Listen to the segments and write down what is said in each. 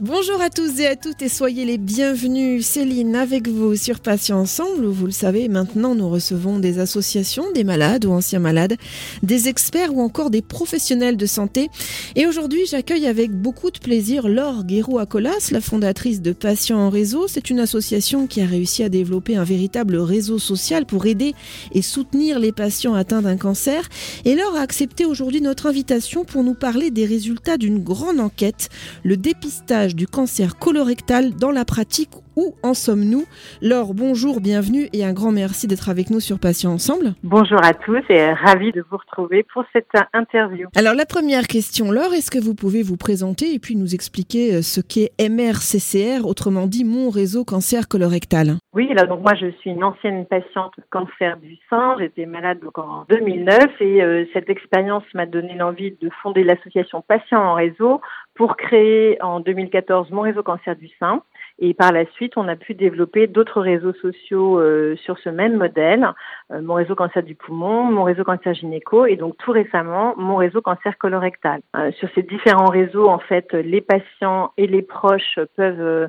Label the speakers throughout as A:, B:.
A: Bonjour à tous et à toutes et soyez les bienvenus. Céline avec vous sur Patients Ensemble vous le savez maintenant nous recevons des associations, des malades ou anciens malades, des experts ou encore des professionnels de santé. Et aujourd'hui j'accueille avec beaucoup de plaisir Laure Guéroux-Acolas, la fondatrice de Patients en réseau. C'est une association qui a réussi à développer un véritable réseau social pour aider et soutenir les patients atteints d'un cancer. Et Laure a accepté aujourd'hui notre invitation pour nous parler des résultats d'une grande enquête, le dépistage du cancer colorectal dans la pratique. Où en sommes-nous Laure, bonjour, bienvenue et un grand merci d'être avec nous sur Patients Ensemble.
B: Bonjour à tous et ravi de vous retrouver pour cette interview.
A: Alors la première question, Laure, est-ce que vous pouvez vous présenter et puis nous expliquer euh, ce qu'est MRCCR, autrement dit mon réseau cancer colorectal
B: Oui, alors donc moi je suis une ancienne patiente cancer du sein, j'étais malade donc en 2009 et euh, cette expérience m'a donné l'envie de fonder l'association Patients en réseau pour créer en 2014 mon réseau cancer du sein. Et par la suite, on a pu développer d'autres réseaux sociaux euh, sur ce même modèle, euh, mon réseau cancer du poumon, mon réseau cancer gynéco et donc tout récemment mon réseau cancer colorectal. Euh, sur ces différents réseaux, en fait, les patients et les proches peuvent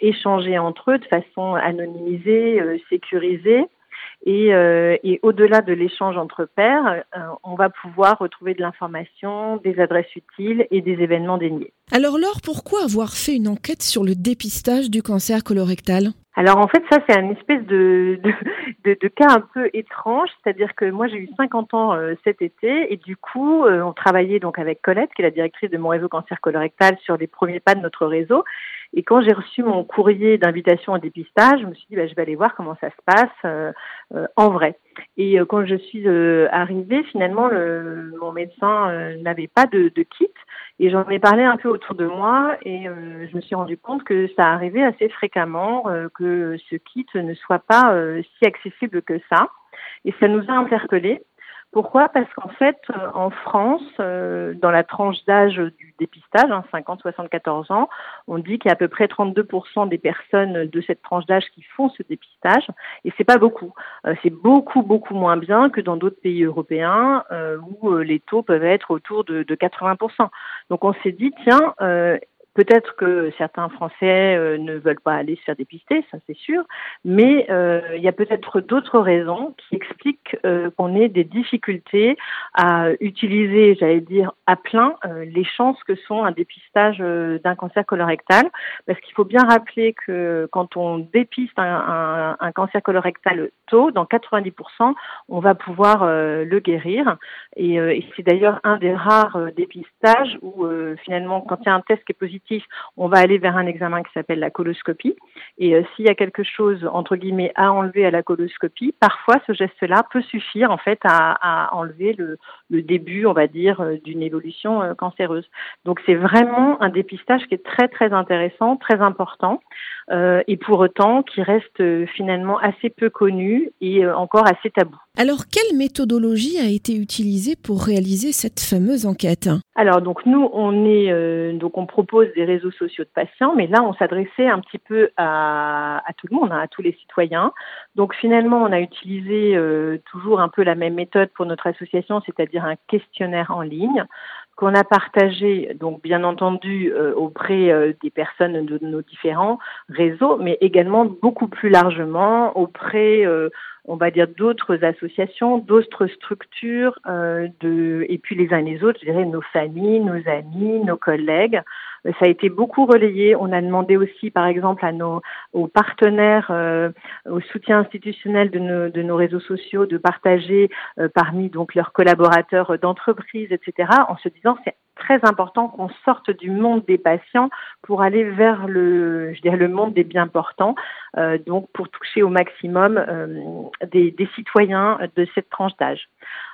B: échanger entre eux de façon anonymisée, sécurisée. Et, euh, et au-delà de l'échange entre pairs, euh, on va pouvoir retrouver de l'information, des adresses utiles et des événements déniés.
A: Alors Laure, pourquoi avoir fait une enquête sur le dépistage du cancer colorectal?
B: Alors en fait, ça c'est un espèce de, de, cas un peu étrange, c'est-à-dire que moi j'ai eu 50 ans euh, cet été et du coup on travaillait donc avec Colette, qui est la directrice de mon réseau cancer colorectal, sur les premiers pas de notre réseau. Et quand j'ai reçu mon courrier d'invitation au dépistage, je me suis dit, bah, je vais aller voir comment ça se passe euh, euh, en vrai. Et euh, quand je suis arrivée, finalement, le, mon médecin n'avait pas de, de, kit. Et j'en ai parlé un peu autour de moi et je me suis rendu compte que ça arrivait assez fréquemment, que ce kit ne soit pas si accessible que ça. Et ça nous a interpellés. Pourquoi? Parce qu'en fait, euh, en France, euh, dans la tranche d'âge du dépistage, 50-74 hein, ans, on dit qu'il y a à peu près 32% des personnes de cette tranche d'âge qui font ce dépistage, et c'est pas beaucoup. Euh, c'est beaucoup beaucoup moins bien que dans d'autres pays européens où les taux peuvent être autour de, de 80%. Donc on s'est dit tiens, Peut-être que certains Français euh, ne veulent pas aller se faire dépister, ça c'est sûr, mais euh, il y a peut-être d'autres raisons qui expliquent euh, qu'on ait des difficultés à utiliser, j'allais dire, à plein les chances que sont un dépistage d'un cancer colorectal, parce qu'il faut bien rappeler que quand on dépiste un, un, un cancer colorectal tôt, dans 90%, on va pouvoir le guérir, et, et c'est d'ailleurs un des rares dépistages où finalement, quand il y a un test qui est positif, on va aller vers un examen qui s'appelle la coloscopie. Et euh, s'il y a quelque chose, entre guillemets, à enlever à la coloscopie, parfois ce geste-là peut suffire en fait à, enlever le, début, on va dire, euh, d'une évolution euh, cancéreuse. Donc c'est vraiment un dépistage qui est très très intéressant, très important, et pour autant qui reste finalement assez peu connu et encore assez tabou.
A: Alors, quelle méthodologie a été utilisée pour réaliser cette fameuse enquête?
B: Alors, donc nous, on est donc on propose des réseaux sociaux de patients, mais là, on s'adressait un petit peu à, tout le monde, hein, à tous les citoyens. Donc, finalement, on a utilisé euh, toujours un peu la même méthode pour notre association, c'est-à-dire un questionnaire en ligne qu'on a partagé, donc bien entendu, euh, auprès des personnes de nos différents réseaux, mais également beaucoup plus largement auprès on va dire d'autres associations, d'autres structures, euh, de, et puis les uns les autres, je dirais nos familles, nos amis, nos collègues. Euh, ça a été beaucoup relayé. On a demandé aussi, par exemple, à nos aux partenaires, euh, au soutien institutionnel de nos, de nos réseaux sociaux, de partager euh, parmi donc leurs collaborateurs d'entreprise, etc. En se disant c'est très important qu'on sorte du monde des patients pour aller vers le, je dirais, le monde des bien portants, euh, donc pour toucher au maximum euh, des, citoyens de cette tranche d'âge.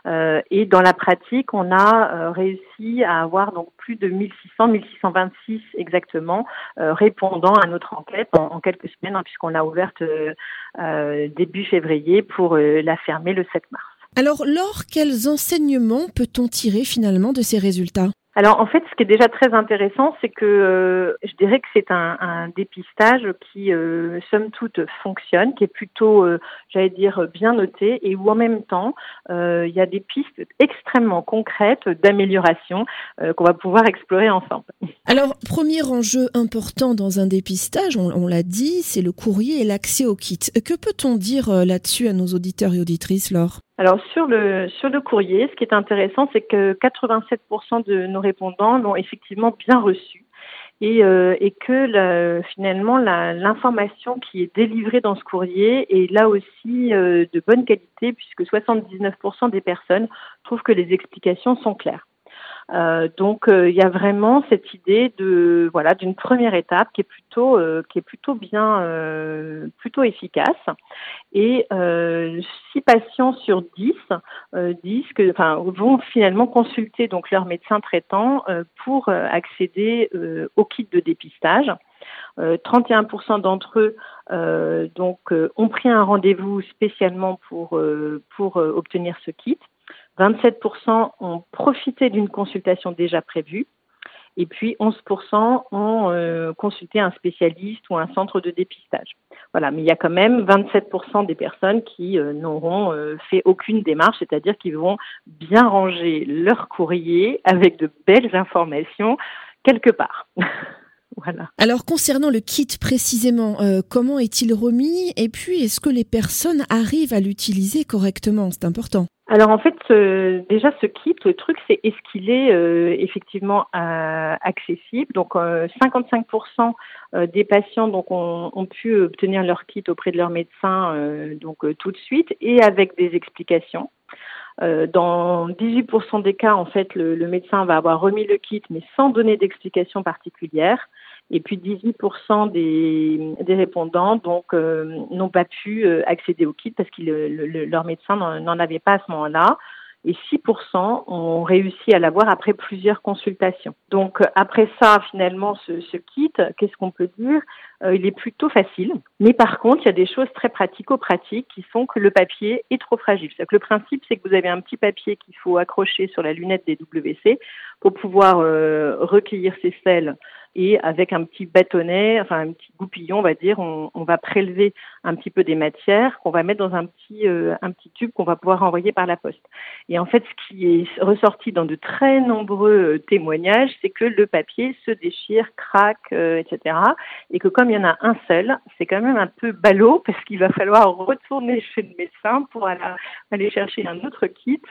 B: Euh, et dans la pratique, on a réussi à avoir donc plus de 1600, 1626 exactement répondant à notre enquête en, quelques semaines, hein, puisqu'on l'a ouverte début février pour la fermer le 7 mars.
A: Alors, Laure, quels enseignements peut-on tirer finalement de ces résultats?
B: Alors en fait, ce qui est déjà très intéressant, c'est que euh, je dirais que c'est un, dépistage qui, euh, somme toute, fonctionne, qui est plutôt, euh, j'allais dire, bien noté, et où en même temps, il y a des pistes extrêmement concrètes d'amélioration qu'on va pouvoir explorer ensemble.
A: Alors, premier enjeu important dans un dépistage, on, on l'a dit, c'est le courrier et l'accès au kit. Que peut-on dire là-dessus à nos auditeurs et auditrices, Laure?
B: Alors sur le sur le courrier, ce qui est intéressant, c'est que 87% de nos répondants l'ont effectivement bien reçu et, euh, et que finalement l'information qui est délivrée dans ce courrier est là aussi euh, de bonne qualité puisque 79% des personnes trouvent que les explications sont claires. Euh, donc euh, il y a vraiment cette idée de voilà d'une première étape qui est plutôt euh, qui est plutôt bien plutôt efficace et six patients sur 10 disent que enfin vont finalement consulter donc leur médecin traitant pour accéder au kit de dépistage. 31% d'entre eux donc ont pris un rendez-vous spécialement pour pour obtenir ce kit. 27% ont profité d'une consultation déjà prévue. Et puis 11% ont euh, consulté un spécialiste ou un centre de dépistage. Voilà, mais il y a quand même 27% des personnes qui euh, n'auront euh, fait aucune démarche, c'est-à-dire qu'ils vont bien ranger leur courrier avec de belles informations quelque part.
A: Voilà. Alors concernant le kit précisément, comment est-il remis et puis est-ce que les personnes arrivent à l'utiliser correctement? C'est important.
B: Alors en fait, déjà ce kit, le truc, c'est est-ce qu'il est euh, effectivement euh, accessible? Donc 55% euh, des patients donc ont, ont, pu obtenir leur kit auprès de leur médecin donc tout de suite et avec des explications. dans 18% des cas, en fait, le, le, médecin va avoir remis le kit, mais sans donner d'explication particulière. Et puis 18% des, des répondants donc euh, n'ont pas pu euh, accéder au kit parce que le, leur médecin n'en avait pas à ce moment-là. Et 6% ont réussi à l'avoir après plusieurs consultations. Donc après ça, finalement, ce, ce kit, qu'est-ce qu'on peut dire? Euh, Il est plutôt facile. Mais par contre, il y a des choses très pratico-pratiques qui sont que le papier est trop fragile. Que le principe, c'est que vous avez un petit papier qu'il faut accrocher sur la lunette des WC pour pouvoir recueillir ces sels et avec un petit bâtonnet, enfin un petit goupillon, on va dire, on, va prélever un petit peu des matières qu'on va mettre dans un petit euh, un petit tube qu'on va pouvoir envoyer par la poste. Et en fait, ce qui est ressorti dans de très nombreux euh, témoignages, c'est que le papier se déchire, craque, euh, etc. Et que comme il y en a un seul, c'est quand même un peu ballot parce qu'il va falloir retourner chez le médecin pour aller, chercher un autre kit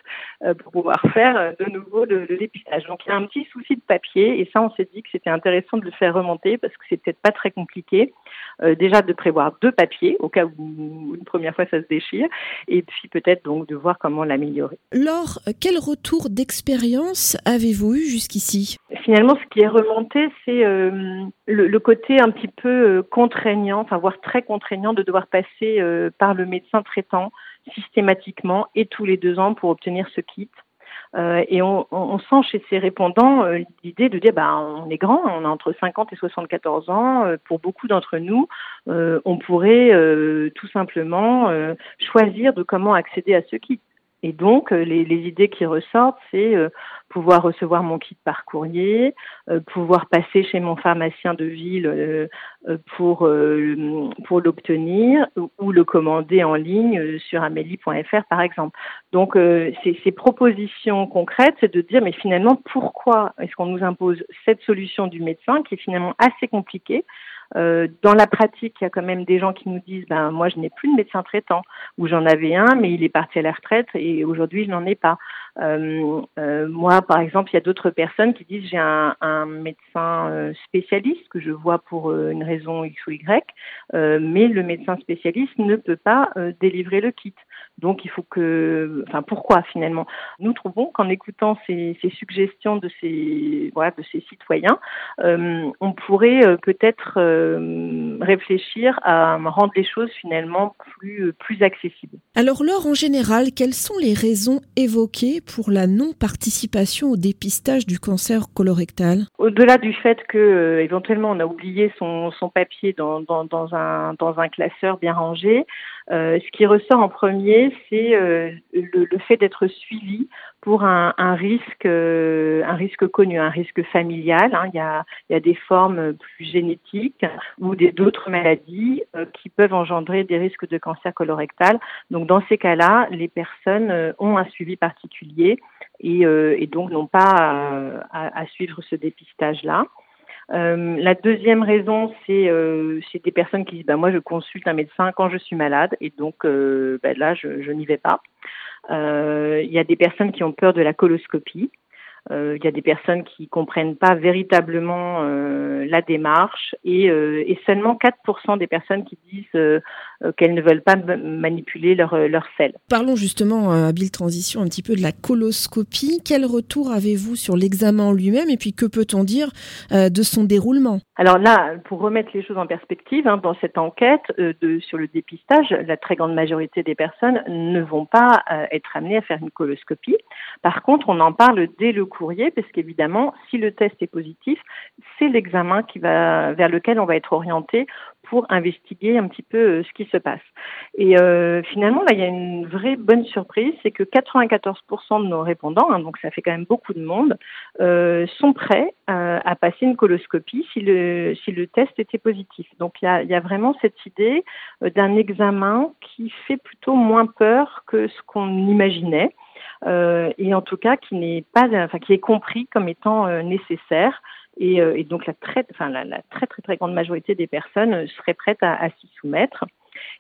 B: pour pouvoir faire de nouveau le, le dépistage. Donc il y a un petit souci de papier et ça, on s'est dit que c'était intéressant de le faire remonter parce que c'est peut-être pas très compliqué. Euh, déjà de prévoir deux papiers au cas où une première fois ça se déchire et puis peut-être donc de voir comment l'améliorer.
A: Laure, quel retour d'expérience avez-vous eu jusqu'ici?
B: Finalement, ce qui est remonté, c'est euh, le, côté un petit peu euh, contraignant, enfin voire très contraignant de devoir passer par le médecin traitant systématiquement et tous les deux ans pour obtenir ce kit. Euh, et on, sent chez ces répondants euh, l'idée de dire bah, on est grand, on a entre 50 et 74 ans. Euh, pour beaucoup d'entre nous, on pourrait tout simplement choisir de comment accéder à ce kit. Et donc, les, les idées qui ressortent, c'est pouvoir recevoir mon kit par courrier, euh, pouvoir passer chez mon pharmacien de ville euh, euh, pour pour l'obtenir ou le commander en ligne sur amélie.fr par exemple. Donc ces propositions concrètes, c'est de dire mais finalement pourquoi est-ce qu'on nous impose cette solution du médecin qui est finalement assez compliquée euh, dans la pratique, il y a quand même des gens qui nous disent ben moi je n'ai plus de médecin traitant ou j'en avais un mais il est parti à la retraite et aujourd'hui je n'en ai pas. Euh, euh, moi par exemple, il y a d'autres personnes qui disent j'ai un, médecin euh, spécialiste que je vois pour une raison X ou Y, mais le médecin spécialiste ne peut pas délivrer le kit. Donc il faut que, enfin pourquoi finalement? Nous trouvons qu'en écoutant ces, suggestions de ces, voilà, de ces citoyens, on pourrait peut-être réfléchir à rendre les choses finalement plus, plus accessibles.
A: Alors Laure, en général, quelles sont les raisons évoquées pour la non-participation au dépistage du cancer colorectal.
B: Au-delà du fait que éventuellement on a oublié son, papier dans, un, classeur bien rangé, ce qui ressort en premier, c'est euh, le, fait d'être suivi pour un, risque, euh, un risque connu, un risque familial. Hein. Il, y a, des formes plus génétiques ou d'autres maladies euh, qui peuvent engendrer des risques de cancer colorectal. Donc dans ces cas-là, les personnes euh, ont un suivi particulier et, donc n'ont pas à, suivre ce dépistage-là. La deuxième raison, c'est des personnes qui disent bah, moi je consulte un médecin quand je suis malade et donc bah, là je n'y vais pas. Euh, il y a des personnes qui ont peur de la coloscopie. Euh, il y a des personnes qui comprennent pas véritablement euh, la démarche et, et, seulement 4% des personnes qui disent qu'elles ne veulent pas manipuler leur, leur sel.
A: Parlons justement, habile transition, un petit peu de la coloscopie. Quel retour avez-vous sur l'examen en lui-même et puis que peut-on dire de son déroulement?
B: Alors là, pour remettre les choses en perspective, hein, dans cette enquête de, sur le dépistage, la très grande majorité des personnes ne vont pas être amenées à faire une coloscopie. Par contre, on en parle dès le courrier, parce qu'évidemment, si le test est positif, c'est l'examen qui va vers lequel on va être orienté pour investiguer un petit peu euh, ce qui se passe. Et euh, finalement, là, il y a une vraie bonne surprise, c'est que 94% de nos répondants, hein, donc ça fait quand même beaucoup de monde, euh, sont prêts à passer une coloscopie si le test était positif. Donc il y a, vraiment cette idée d'un examen qui fait plutôt moins peur que ce qu'on imaginait. Et en tout cas qui n'est pas, enfin qui est compris comme étant nécessaire. Et, euh, et, donc la très, enfin la, très très très grande majorité des personnes seraient prêtes à, s'y soumettre.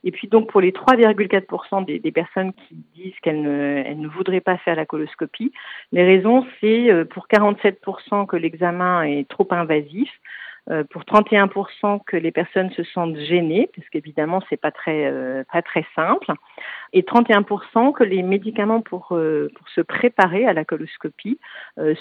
B: Et puis donc pour les 3,4% des, personnes qui disent qu'elles ne, voudraient pas faire la coloscopie, les raisons c'est pour 47% que l'examen est trop invasif, euh, pour 31% que les personnes se sentent gênées, parce qu'évidemment c'est pas très euh, pas très simple, et 31% que les médicaments pour euh, pour se préparer à la coloscopie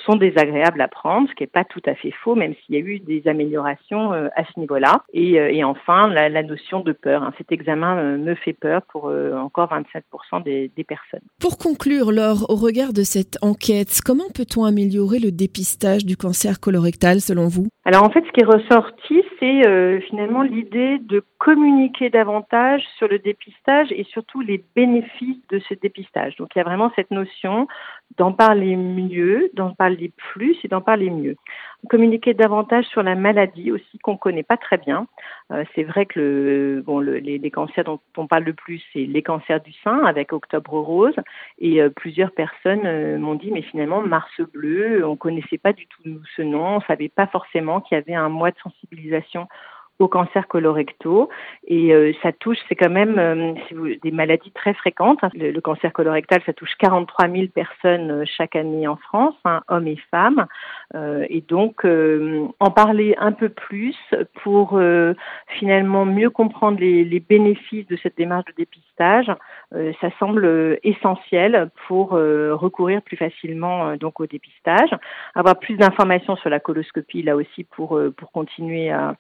B: sont désagréables à prendre, ce qui est pas tout à fait faux, même s'il y a eu des améliorations à ce niveau-là. Et, enfin la, la, notion de peur. Hein. Cet examen me fait peur pour encore 27% des, des personnes.
A: Pour conclure, Laure, au regard de cette enquête, comment peut-on améliorer le dépistage du cancer colorectal selon vous?
B: Alors en fait, ce qui est ressorti, c'est euh, finalement l'idée de communiquer davantage sur le dépistage et surtout les bénéfices de ce dépistage. Donc il y a vraiment cette notion d'en parler mieux, d'en parler plus et d'en parler mieux. Communiquer davantage sur la maladie aussi qu'on connaît pas très bien. Euh, c'est vrai que les, cancers dont on parle le plus, c'est les cancers du sein avec Octobre Rose. Et euh, plusieurs personnes euh, m'ont dit, mais finalement, Mars Bleu, on connaissait pas du tout ce nom, on savait pas forcément qu'il y avait un mois de sensibilisation au cancer colorectal et euh, ça touche, c'est quand même euh, des maladies très fréquentes. Hein. Le, cancer colorectal, ça touche 43 000 personnes euh, chaque année en France, hein, hommes et femmes, et donc en parler un peu plus pour finalement mieux comprendre les, les, bénéfices de cette démarche de dépistage, ça semble essentiel pour recourir plus facilement donc au dépistage, avoir plus d'informations sur la coloscopie là aussi pour pour continuer à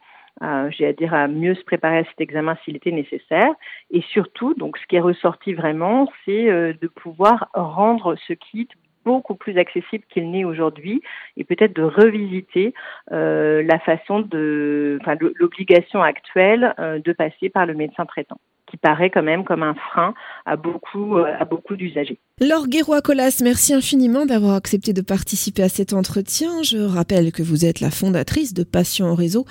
B: j'ai à dire, à mieux se préparer à cet examen s'il était nécessaire. Et surtout, donc, ce qui est ressorti vraiment, c'est euh, de pouvoir rendre ce kit beaucoup plus accessible qu'il n'est aujourd'hui et peut-être de revisiter euh, la façon de, enfin, l'obligation actuelle euh, de passer par le médecin traitant qui paraît quand même comme un frein à beaucoup, à beaucoup d'usagers.
A: Laure Guérois-Colas, merci infiniment d'avoir accepté de participer à cet entretien. Je rappelle que vous êtes la fondatrice de Patients au réseau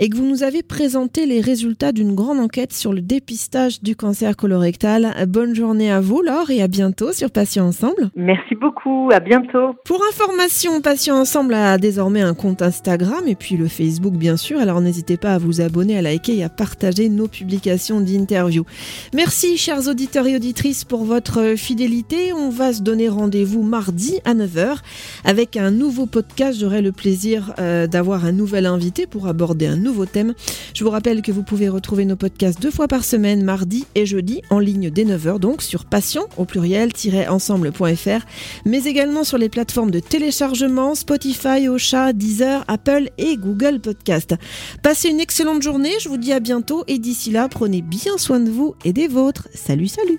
A: et que vous nous avez présenté les résultats d'une grande enquête sur le dépistage du cancer colorectal. Bonne journée à vous, Laure, et à bientôt sur Patients Ensemble.
B: Merci beaucoup, à bientôt.
A: Pour information, Patients Ensemble a désormais un compte Instagram et puis le Facebook, bien sûr. Alors n'hésitez pas à vous abonner, à liker et à partager nos publications d'interviews. Merci, chers auditeurs et auditrices, pour votre fidélité on va se donner rendez-vous mardi à 9h avec un nouveau podcast. J'aurai le plaisir euh, d'avoir un nouvel invité pour aborder un nouveau thème. Je vous rappelle que vous pouvez retrouver nos podcasts deux fois par semaine, mardi et jeudi, en ligne dès 9h, donc sur passion au pluriel-ensemble.fr, mais également sur les plateformes de téléchargement Spotify, Ocha, Deezer, Apple et Google Podcast. Passez une excellente journée, je vous dis à bientôt et d'ici là, prenez bien soin de vous et des vôtres. Salut, salut